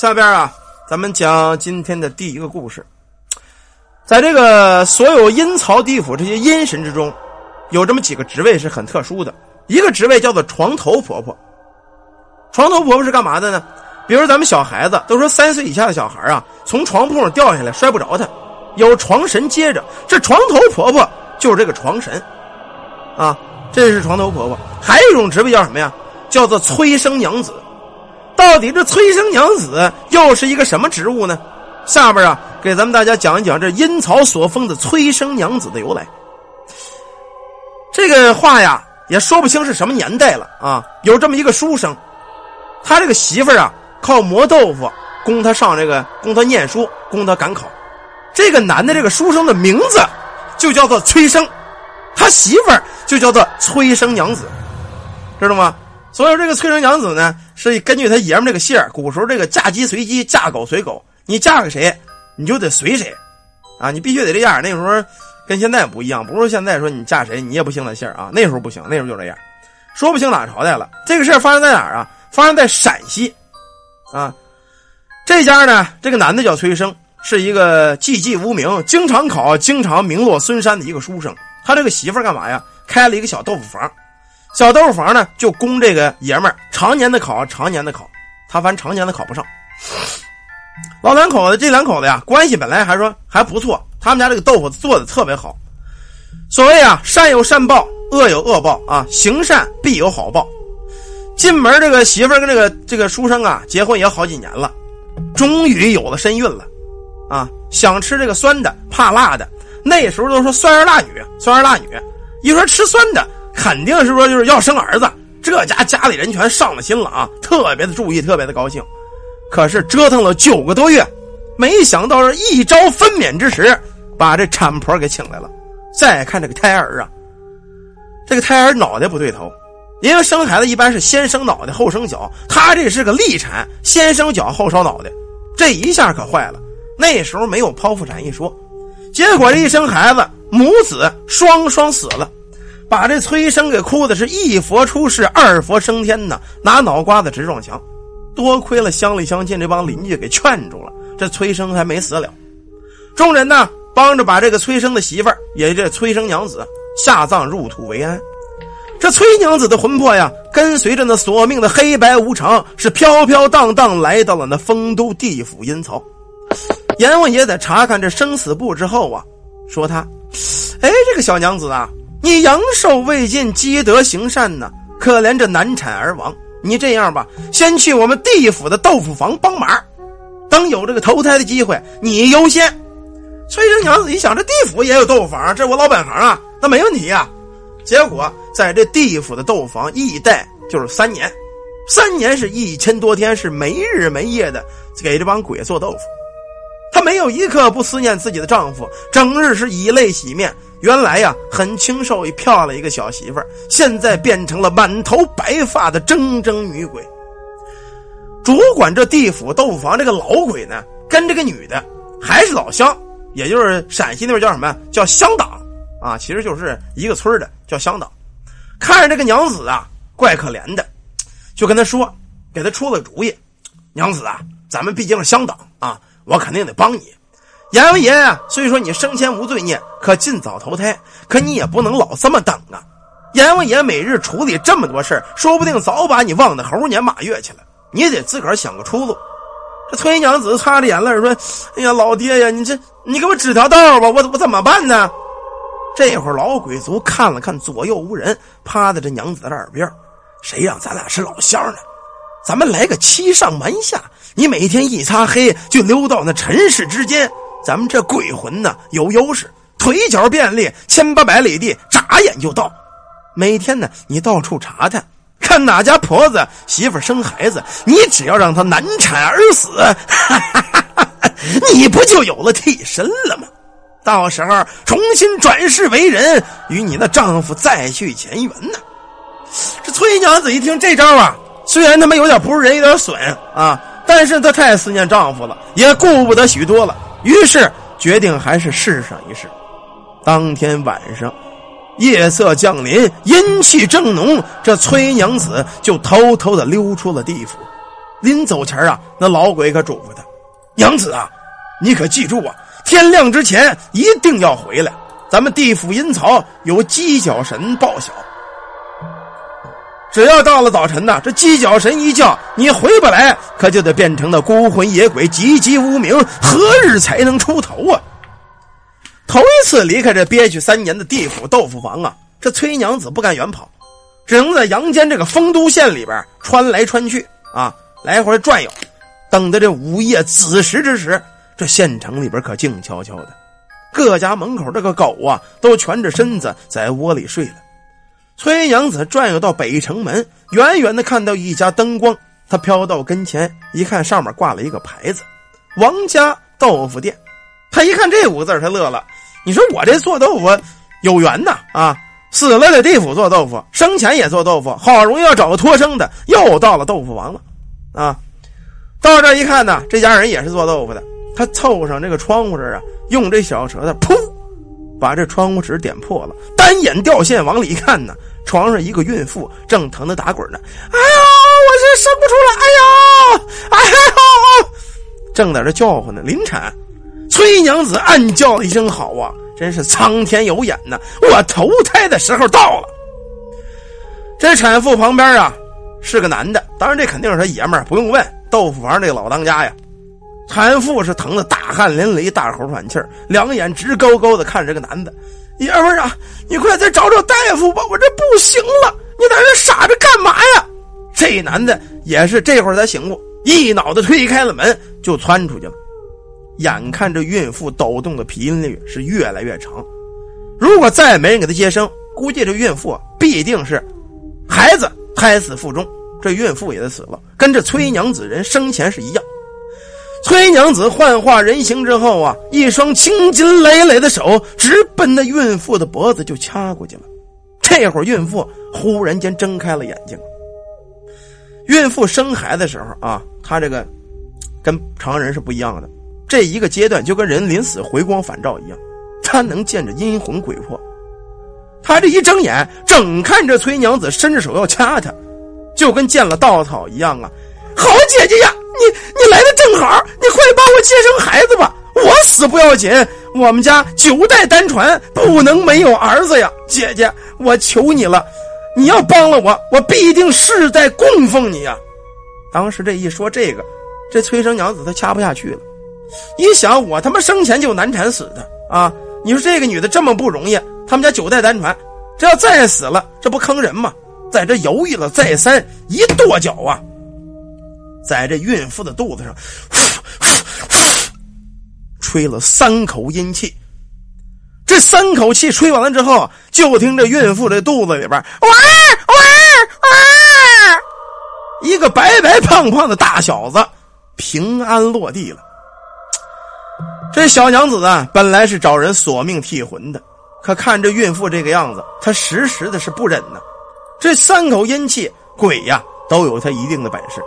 下边啊，咱们讲今天的第一个故事。在这个所有阴曹地府这些阴神之中，有这么几个职位是很特殊的。一个职位叫做床头婆婆。床头婆婆是干嘛的呢？比如咱们小孩子都说三岁以下的小孩啊，从床铺上掉下来摔不着他，有床神接着。这床头婆婆就是这个床神，啊，这是床头婆婆。还有一种职位叫什么呀？叫做催生娘子。到底这催生娘子又是一个什么职务呢？下边啊，给咱们大家讲一讲这阴曹所封的催生娘子的由来。这个话呀，也说不清是什么年代了啊。有这么一个书生，他这个媳妇啊。靠磨豆腐供他上这个，供他念书，供他赶考。这个男的这个书生的名字就叫做崔生，他媳妇儿就叫做崔生娘子，知道吗？所以这个崔生娘子呢，是根据他爷们这个姓古时候这个嫁鸡随鸡，嫁狗随狗，你嫁给谁，你就得随谁，啊，你必须得这样。那时候跟现在不一样，不是现在说你嫁谁，你也不姓那姓啊。那时候不行，那时候就这样，说不清哪朝代了。这个事儿发生在哪儿啊？发生在陕西。啊，这家呢，这个男的叫崔生，是一个寂寂无名、经常考、经常名落孙山的一个书生。他这个媳妇干嘛呀？开了一个小豆腐房，小豆腐房呢，就供这个爷们儿常年的考，常年的考。他反正常年的考不上。老两口子这两口子呀，关系本来还说还不错，他们家这个豆腐做的特别好。所谓啊，善有善报，恶有恶报啊，行善必有好报。进门，这个媳妇跟这个这个书生啊，结婚也好几年了，终于有了身孕了，啊，想吃这个酸的，怕辣的。那时候都说酸儿辣女，酸儿辣女，一说吃酸的，肯定是说就是要生儿子。这家家里人全上了心了啊，特别的注意，特别的高兴。可是折腾了九个多月，没想到是一朝分娩之时，把这产婆给请来了。再看这个胎儿啊，这个胎儿脑袋不对头。因为生孩子一般是先生脑袋后生脚，他这是个立产，先生脚后烧脑袋，这一下可坏了。那时候没有剖腹产一说，结果这一生孩子，母子双双死了，把这崔生给哭的是一佛出世，二佛升天呐，拿脑瓜子直撞墙。多亏了乡里乡亲这帮邻居给劝住了，这崔生还没死了。众人呢帮着把这个崔生的媳妇儿，也这崔生娘子下葬入土为安。这崔娘子的魂魄呀，跟随着那索命的黑白无常，是飘飘荡荡来到了那丰都地府阴曹。阎王爷在查看这生死簿之后啊，说他：“哎，这个小娘子啊，你阳寿未尽，积德行善呢，可怜这难产而亡。你这样吧，先去我们地府的豆腐房帮忙，等有这个投胎的机会，你优先。”崔生娘子一想，这地府也有豆腐房，这我老本行啊，那没问题啊。结果在这地府的豆腐房一待就是三年，三年是一千多天，是没日没夜的给这帮鬼做豆腐。她没有一刻不思念自己的丈夫，整日是以泪洗面。原来呀，很清瘦一漂亮一个小媳妇儿，现在变成了满头白发的铮铮女鬼。主管这地府豆腐房这个老鬼呢，跟这个女的还是老乡，也就是陕西那边叫什么叫乡党。啊，其实就是一个村的，叫乡党。看着这个娘子啊，怪可怜的，就跟他说，给他出了主意。娘子啊，咱们毕竟是乡党啊，我肯定得帮你。阎王爷啊，虽说你生前无罪孽，可尽早投胎，可你也不能老这么等啊。阎王爷每日处理这么多事说不定早把你忘得猴年马月去了。你得自个儿想个出路。这崔娘子擦着眼泪说：“哎呀，老爹呀，你这你给我指条道吧，我我怎么办呢？”这会儿老鬼族看了看左右无人，趴在这娘子的耳边谁让咱俩是老乡呢？咱们来个欺上瞒下，你每天一擦黑就溜到那尘世之间，咱们这鬼魂呢有优势，腿脚便利，千八百里地眨眼就到。每天呢，你到处查探，看哪家婆子媳妇生孩子，你只要让她难产而死，哈哈哈哈你不就有了替身了吗？到时候重新转世为人，与你的丈夫再续前缘呢。这崔娘子一听这招啊，虽然他妈有点不是人，有点损啊，但是她太思念丈夫了，也顾不得许多了，于是决定还是试上一试。当天晚上，夜色降临，阴气正浓，这崔娘子就偷偷的溜出了地府。临走前啊，那老鬼可嘱咐他：“娘子啊，你可记住啊，天亮之前一定要回来。咱们地府阴曹有犄角神报晓，只要到了早晨呐，这犄角神一叫你回不来，可就得变成那孤魂野鬼，籍籍无名，何日才能出头啊？”头一次离开这憋屈三年的地府豆腐房啊，这崔娘子不敢远跑，只能在阳间这个丰都县里边穿来穿去啊。来回转悠，等到这午夜子时之时，这县城里边可静悄悄的，各家门口这个狗啊都蜷着身子在窝里睡了。崔娘子转悠到北城门，远远的看到一家灯光，她飘到跟前一看，上面挂了一个牌子：“王家豆腐店。”她一看这五个字，她乐了。你说我这做豆腐有缘呐啊！死了的地府做豆腐，生前也做豆腐，好容易要找个托生的，又到了豆腐王了。啊，到这一看呢，这家人也是做豆腐的。他凑上这个窗户这儿啊，用这小舌头噗，把这窗户纸点破了，单眼掉线往里看呢，床上一个孕妇正疼得打滚呢。哎呀，我这生不出来！哎呀，哎呦，正在这叫唤呢，临产。崔娘子暗叫一声好啊，真是苍天有眼呐！我投胎的时候到了。这产妇旁边啊。是个男的，当然这肯定是他爷们儿，不用问。豆腐房这个老当家呀，产妇是疼得大汗淋漓，大口喘气儿，两眼直勾勾的看着这个男的。爷们儿啊，你快再找找大夫吧，我这不行了！你在这傻着干嘛呀？这男的也是这会儿才醒悟，一脑袋推开了门就窜出去了。眼看着孕妇抖动的频率是越来越长，如果再没人给她接生，估计这孕妇必定是孩子。胎死腹中，这孕妇也得死了，跟这崔娘子人生前是一样。崔娘子幻化人形之后啊，一双青筋累累的手直奔那孕妇的脖子就掐过去了。这会儿孕妇忽然间睁开了眼睛。孕妇生孩子的时候啊，她这个跟常人是不一样的，这一个阶段就跟人临死回光返照一样，她能见着阴魂鬼魄。他这一睁眼，正看着崔娘子伸着手要掐他，就跟见了稻草一样啊！好姐姐呀，你你来的正好，你快帮我接生孩子吧！我死不要紧，我们家九代单传，不能没有儿子呀！姐姐，我求你了，你要帮了我，我必定世代供奉你呀！当时这一说这个，这催生娘子她掐不下去了，一想我他妈生前就难产死的啊！你说这个女的这么不容易。他们家九代单传，这要再死了，这不坑人吗？在这犹豫了再三，一跺脚啊，在这孕妇的肚子上，吹了三口阴气。这三口气吹完了之后，就听这孕妇这肚子里边哇哇哇，一个白白胖胖的大小子平安落地了。这小娘子啊，本来是找人索命替魂的。可看这孕妇这个样子，她时时的是不忍呢。这三口阴气，鬼呀都有他一定的本事，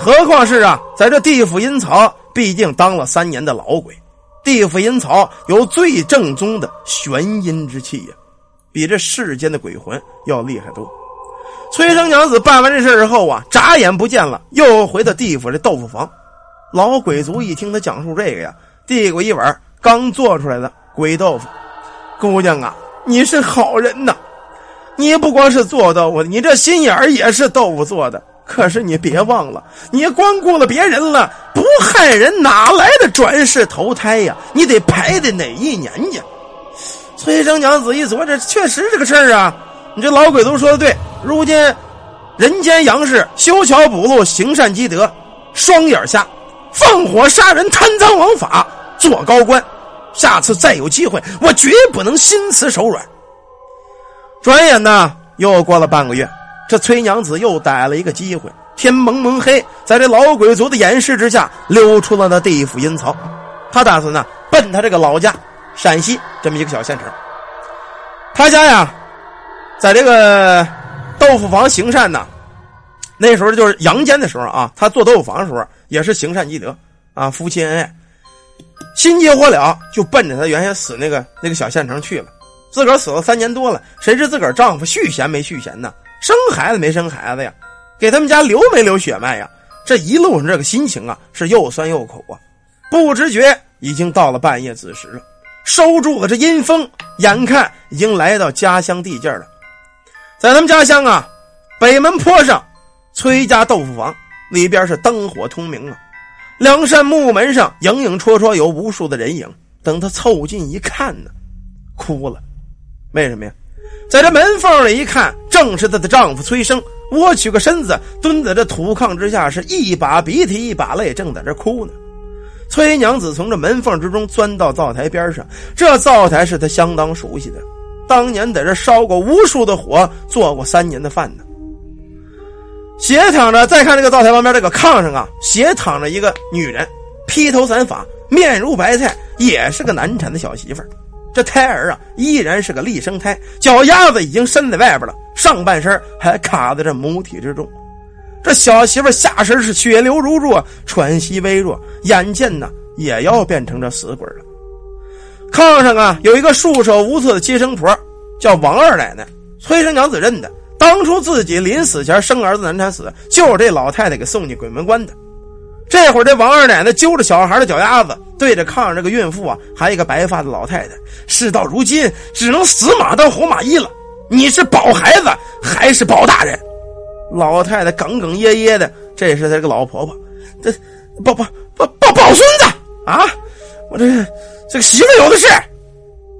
何况是啊，在这地府阴曹，毕竟当了三年的老鬼，地府阴曹有最正宗的玄阴之气呀，比这世间的鬼魂要厉害多。崔生娘子办完这事之后啊，眨眼不见了，又回到地府这豆腐房。老鬼族一听他讲述这个呀，递过一碗刚做出来的鬼豆腐。姑娘啊，你是好人呐！你不光是做豆腐的，你这心眼儿也是豆腐做的。可是你别忘了，你光顾了别人了，不害人哪来的转世投胎呀？你得排的哪一年去？崔生娘子一琢磨，这确实这个事儿啊。你这老鬼都说的对，如今人间阳世，修桥补路，行善积德，双眼瞎，放火杀人，贪赃枉法，做高官。下次再有机会，我绝不能心慈手软。转眼呢，又过了半个月，这崔娘子又逮了一个机会。天蒙蒙黑，在这老鬼族的掩饰之下，溜出了那地府阴曹。他打算呢，奔他这个老家陕西这么一个小县城。他家呀，在这个豆腐房行善呢。那时候就是阳间的时候啊，他做豆腐房的时候也是行善积德啊，夫妻恩爱。心急火燎，就奔着他原先死那个那个小县城去了。自个儿死了三年多了，谁知自个儿丈夫续弦没续弦呢？生孩子没生孩子呀？给他们家留没留血脉呀？这一路上这个心情啊是又酸又苦啊，不知觉已经到了半夜子时了，收住了这阴风，眼看已经来到家乡地界了。在他们家乡啊，北门坡上，崔家豆腐房里边是灯火通明啊，两扇木门上影影绰绰有无数的人影。等他凑近一看呢，哭了。为什么呀？在这门缝里一看，正是她的丈夫崔生。我曲个身子，蹲在这土炕之下，是一把鼻涕一把泪，正在这哭呢。崔娘子从这门缝之中钻到灶台边上，这灶台是她相当熟悉的，当年在这烧过无数的火，做过三年的饭呢。斜躺着，再看这个灶台旁边这个炕上啊，斜躺着一个女人，披头散发，面如白菜，也是个难产的小媳妇儿。这胎儿啊，依然是个立生胎，脚丫子已经伸在外边了，上半身还卡在这母体之中。这小媳妇下身是血流如注，喘息微弱，眼见呢也要变成这死鬼了。炕上啊有一个束手无策的接生婆，叫王二奶奶。崔生娘子认得，当初自己临死前生儿子难产死，就是这老太太给送进鬼门关的。这会儿，这王二奶奶揪着小孩的脚丫子，对着炕上这个孕妇啊，还有一个白发的老太太。事到如今，只能死马当活马医了。你是保孩子还是保大人？老太太哽哽咽咽的，这是她这个老婆婆，这保保保保保孙子啊！我这这个媳妇有的是。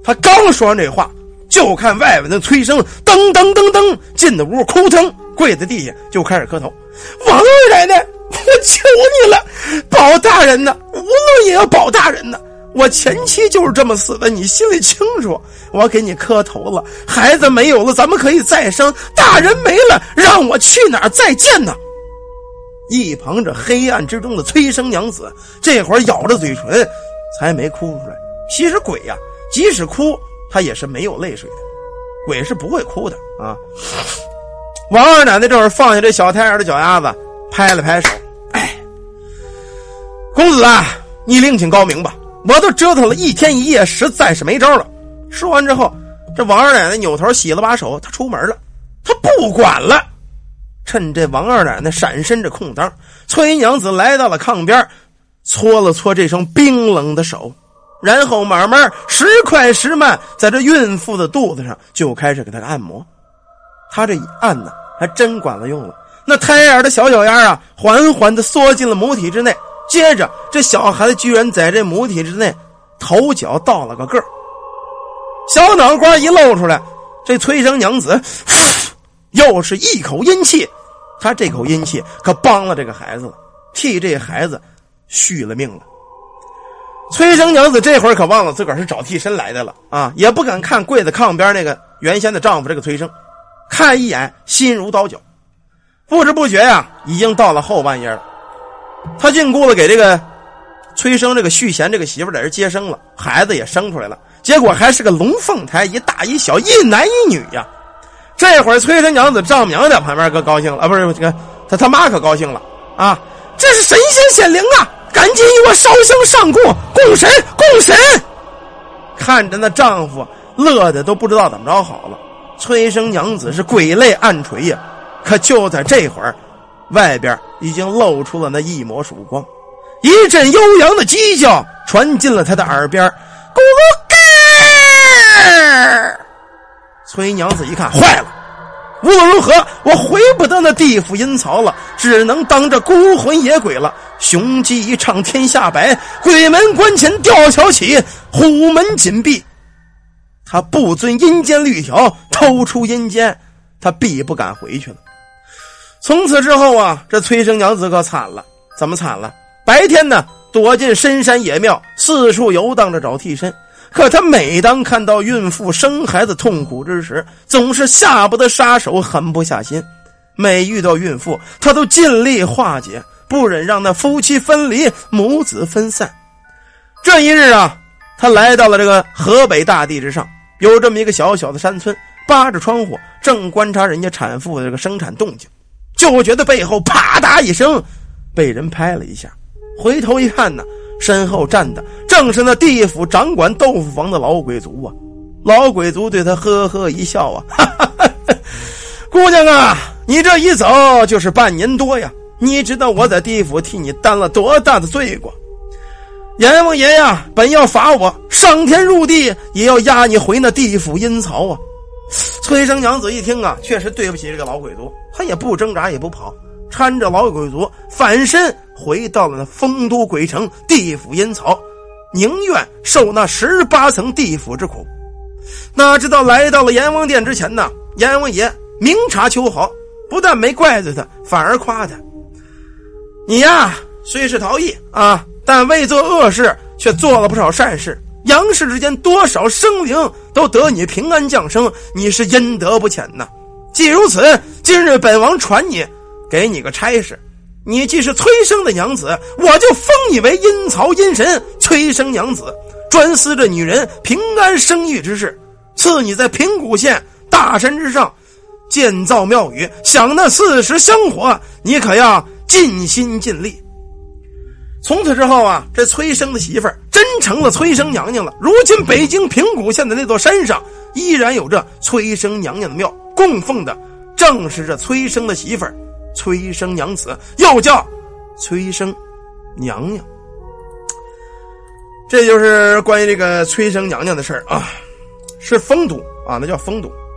她刚说完这话，就看外边的崔生噔噔噔噔进的屋，哭腾跪在地下就开始磕头。王二奶奶。我求你了，保大人呢！无论也要保大人呢！我前妻就是这么死的，你心里清楚。我给你磕头了，孩子没有了，咱们可以再生。大人没了，让我去哪儿再见呢？一旁这黑暗之中的催生娘子，这会儿咬着嘴唇，才没哭出来。其实鬼呀，即使哭，他也是没有泪水的。鬼是不会哭的啊！王二奶奶这会儿放下这小胎儿的脚丫子。拍了拍手，哎，公子啊，你另请高明吧，我都折腾了一天一夜，实在是没招了。说完之后，这王二奶奶扭头洗了把手，她出门了，她不管了。趁这王二奶奶闪身这空当，崔娘子来到了炕边，搓了搓这双冰冷的手，然后慢慢时快时慢，在这孕妇的肚子上就开始给她按摩。他这一按呢，还真管了用了。那胎儿的小脚丫啊，缓缓的缩进了母体之内。接着，这小孩子居然在这母体之内，头脚倒了个个小脑瓜一露出来，这崔生娘子 又是一口阴气。他这口阴气可帮了这个孩子了，替这孩子续了命了。崔生娘子这会儿可忘了自个儿是找替身来的了啊，也不敢看跪在炕边那个原先的丈夫这个崔生，看一眼心如刀绞。不知不觉呀，已经到了后半夜了。他进屋子给这个崔生这个续弦这个媳妇在这接生了，孩子也生出来了。结果还是个龙凤胎，一大一小，一男一女呀。这会儿崔生娘子丈母娘在旁边可高兴了啊，不是这个他他妈可高兴了啊！这是神仙显灵啊！赶紧与我烧香上供，供神供神！看着那丈夫乐的都不知道怎么着好了。崔生娘子是鬼泪暗垂呀。可就在这会儿，外边已经露出了那一抹曙光，一阵悠扬的鸡叫传进了他的耳边。咕噜嘎！崔娘子一看，坏了！无论如何，我回不得那地府阴曹了，只能当这孤魂野鬼了。雄鸡一唱天下白，鬼门关前吊桥起，虎门紧闭。他不遵阴间律条，偷出阴间，他必不敢回去了。从此之后啊，这崔生娘子可惨了。怎么惨了？白天呢，躲进深山野庙，四处游荡着找替身。可她每当看到孕妇生孩子痛苦之时，总是下不得杀手，狠不下心。每遇到孕妇，她都尽力化解，不忍让那夫妻分离，母子分散。这一日啊，他来到了这个河北大地之上，有这么一个小小的山村，扒着窗户正观察人家产妇的这个生产动静。就觉得背后啪嗒一声，被人拍了一下，回头一看呢，身后站的正是那地府掌管豆腐房的老鬼族啊！老鬼族对他呵呵一笑啊，哈哈，姑娘啊，你这一走就是半年多呀，你知道我在地府替你担了多大的罪过？阎王爷呀，本要罚我上天入地，也要押你回那地府阴曹啊！崔生娘子一听啊，确实对不起这个老鬼族，他也不挣扎，也不跑，搀着老鬼族反身回到了那丰都鬼城地府阴曹，宁愿受那十八层地府之苦。哪知道来到了阎王殿之前呢，阎王爷明察秋毫，不但没怪罪他，反而夸他：“你呀，虽是逃逸啊，但未做恶事，却做了不少善事。”杨氏之间多少生灵都得你平安降生，你是阴德不浅呐。既如此，今日本王传你，给你个差事。你既是催生的娘子，我就封你为阴曹阴神催生娘子，专司这女人平安生育之事。赐你在平谷县大山之上建造庙宇，享那四时香火，你可要尽心尽力。从此之后啊，这崔生的媳妇儿真成了崔生娘娘了。如今北京平谷县的那座山上，依然有着崔生娘娘的庙，供奉的正是这崔生的媳妇儿崔生娘子，又叫崔生娘娘。这就是关于这个崔生娘娘的事儿啊，是丰都啊，那叫丰都。